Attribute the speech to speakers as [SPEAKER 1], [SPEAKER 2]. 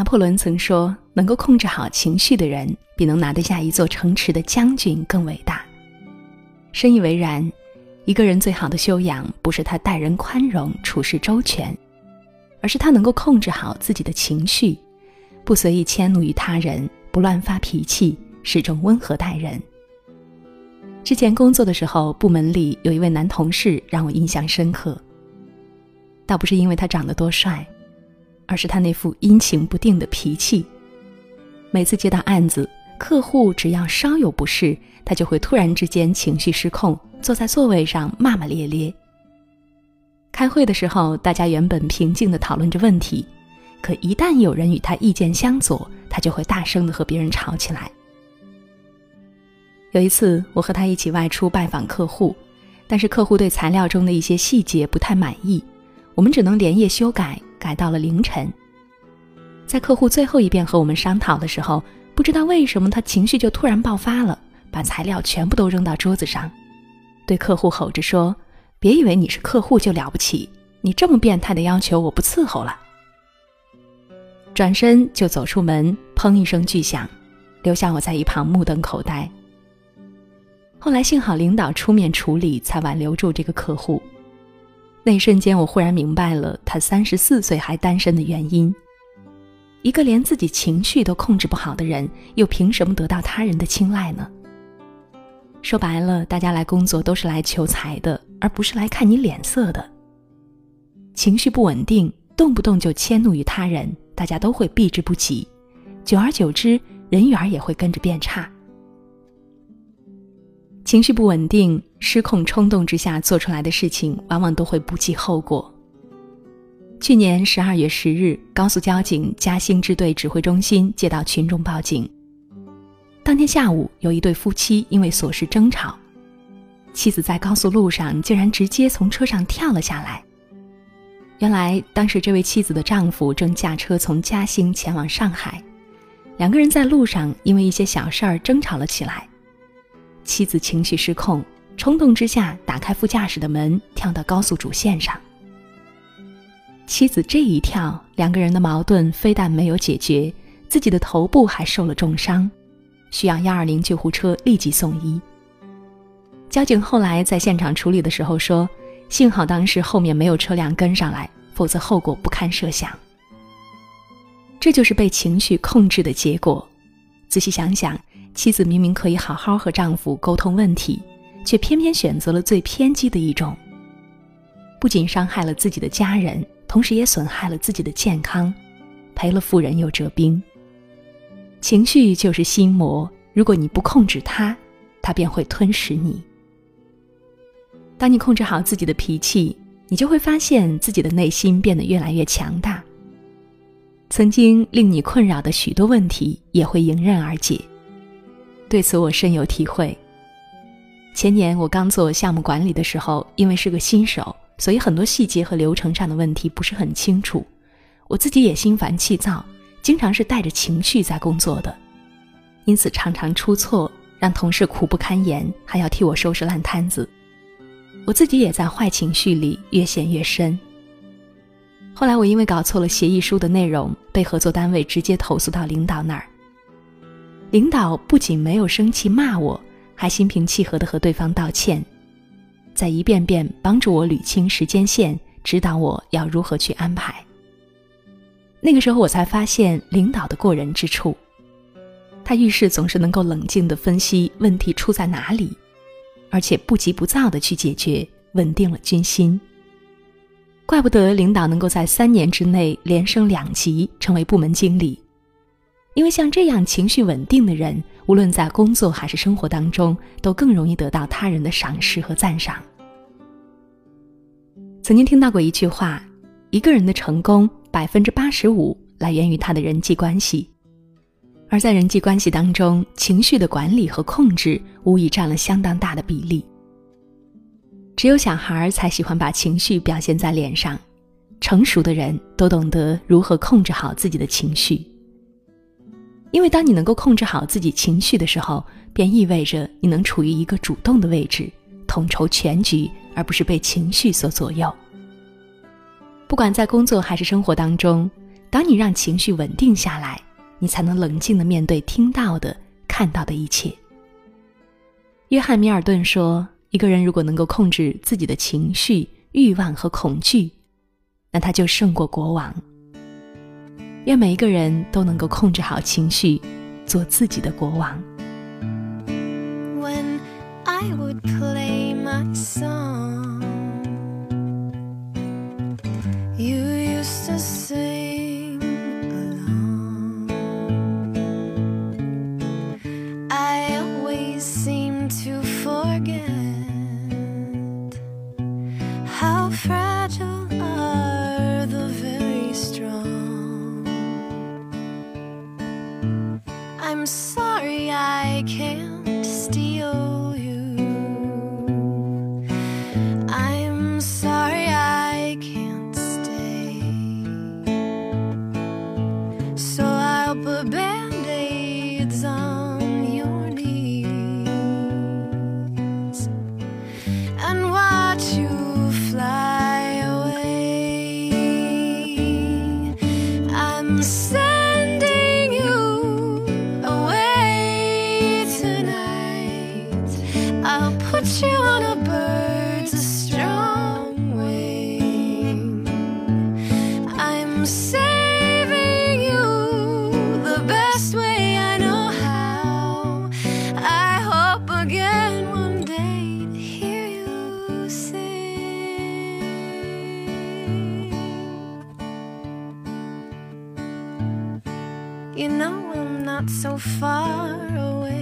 [SPEAKER 1] 拿破仑曾说：“能够控制好情绪的人，比能拿得下一座城池的将军更伟大。”深以为然。一个人最好的修养，不是他待人宽容、处事周全，而是他能够控制好自己的情绪，不随意迁怒于他人，不乱发脾气，始终温和待人。之前工作的时候，部门里有一位男同事让我印象深刻。倒不是因为他长得多帅，而是他那副阴晴不定的脾气。每次接到案子，客户只要稍有不适，他就会突然之间情绪失控，坐在座位上骂骂咧咧。开会的时候，大家原本平静地讨论着问题，可一旦有人与他意见相左，他就会大声地和别人吵起来。有一次，我和他一起外出拜访客户，但是客户对材料中的一些细节不太满意，我们只能连夜修改，改到了凌晨。在客户最后一遍和我们商讨的时候，不知道为什么他情绪就突然爆发了，把材料全部都扔到桌子上，对客户吼着说：“别以为你是客户就了不起，你这么变态的要求我不伺候了。”转身就走出门，砰一声巨响，留下我在一旁目瞪口呆。后来幸好领导出面处理，才挽留住这个客户。那一瞬间，我忽然明白了他三十四岁还单身的原因。一个连自己情绪都控制不好的人，又凭什么得到他人的青睐呢？说白了，大家来工作都是来求财的，而不是来看你脸色的。情绪不稳定，动不动就迁怒于他人，大家都会避之不及，久而久之，人缘也会跟着变差。情绪不稳定、失控、冲动之下做出来的事情，往往都会不计后果。去年十二月十日，高速交警嘉兴支队指挥中心接到群众报警。当天下午，有一对夫妻因为琐事争吵，妻子在高速路上竟然直接从车上跳了下来。原来，当时这位妻子的丈夫正驾车从嘉兴前往上海，两个人在路上因为一些小事儿争吵了起来。妻子情绪失控，冲动之下打开副驾驶的门，跳到高速主线上。妻子这一跳，两个人的矛盾非但没有解决，自己的头部还受了重伤，需要幺二零救护车立即送医。交警后来在现场处理的时候说：“幸好当时后面没有车辆跟上来，否则后果不堪设想。”这就是被情绪控制的结果。仔细想想。妻子明明可以好好和丈夫沟通问题，却偏偏选择了最偏激的一种。不仅伤害了自己的家人，同时也损害了自己的健康，赔了夫人又折兵。情绪就是心魔，如果你不控制它，它便会吞噬你。当你控制好自己的脾气，你就会发现自己的内心变得越来越强大。曾经令你困扰的许多问题，也会迎刃而解。对此我深有体会。前年我刚做项目管理的时候，因为是个新手，所以很多细节和流程上的问题不是很清楚。我自己也心烦气躁，经常是带着情绪在工作的，因此常常出错，让同事苦不堪言，还要替我收拾烂摊子。我自己也在坏情绪里越陷越深。后来我因为搞错了协议书的内容，被合作单位直接投诉到领导那儿。领导不仅没有生气骂我，还心平气和地和对方道歉，在一遍遍帮助我捋清时间线，指导我要如何去安排。那个时候我才发现领导的过人之处，他遇事总是能够冷静地分析问题出在哪里，而且不急不躁地去解决，稳定了军心。怪不得领导能够在三年之内连升两级，成为部门经理。因为像这样情绪稳定的人，无论在工作还是生活当中，都更容易得到他人的赏识和赞赏。曾经听到过一句话：一个人的成功，百分之八十五来源于他的人际关系，而在人际关系当中，情绪的管理和控制无疑占了相当大的比例。只有小孩才喜欢把情绪表现在脸上，成熟的人都懂得如何控制好自己的情绪。因为当你能够控制好自己情绪的时候，便意味着你能处于一个主动的位置，统筹全局，而不是被情绪所左右。不管在工作还是生活当中，
[SPEAKER 2] 当你让情绪稳定下来，你才能冷静的面对听到的、看到的一切。约翰·米尔顿说：“一个人如果能够控制自己的情绪、欲望和恐惧，那他就胜过国王。”愿每一个人都能够控制好情绪，做自己的国王。I'm saving you the best way I know how. I hope again one day to hear you sing. You know I'm not so far away.